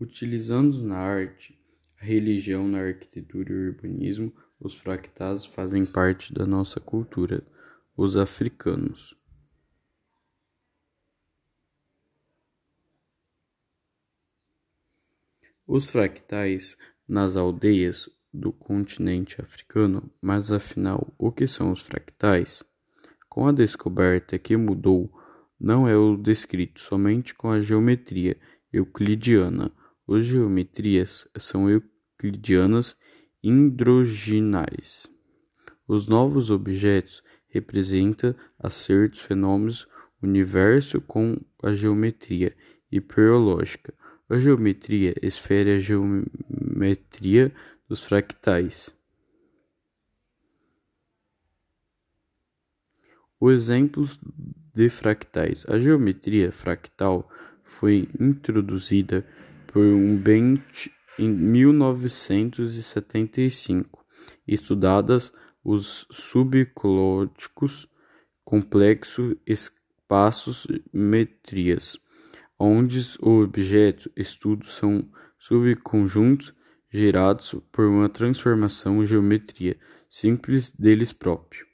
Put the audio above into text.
Utilizados na arte, a religião, na arquitetura e urbanismo, os fractais fazem parte da nossa cultura. Os africanos. Os fractais nas aldeias do continente africano, mas afinal, o que são os fractais? Com a descoberta que mudou, não é o descrito somente com a geometria euclidiana. As geometrias são euclidianas hidroginais. Os novos objetos representam a certos fenômenos universo com a geometria hiperlógica. A geometria esfera a geometria dos fractais. O exemplos de fractais. A geometria fractal foi introduzida por um Bench em 1975, estudadas os subclóticos complexos espaços metrias, onde os objetos estudos são subconjuntos gerados por uma transformação geometria simples deles próprios.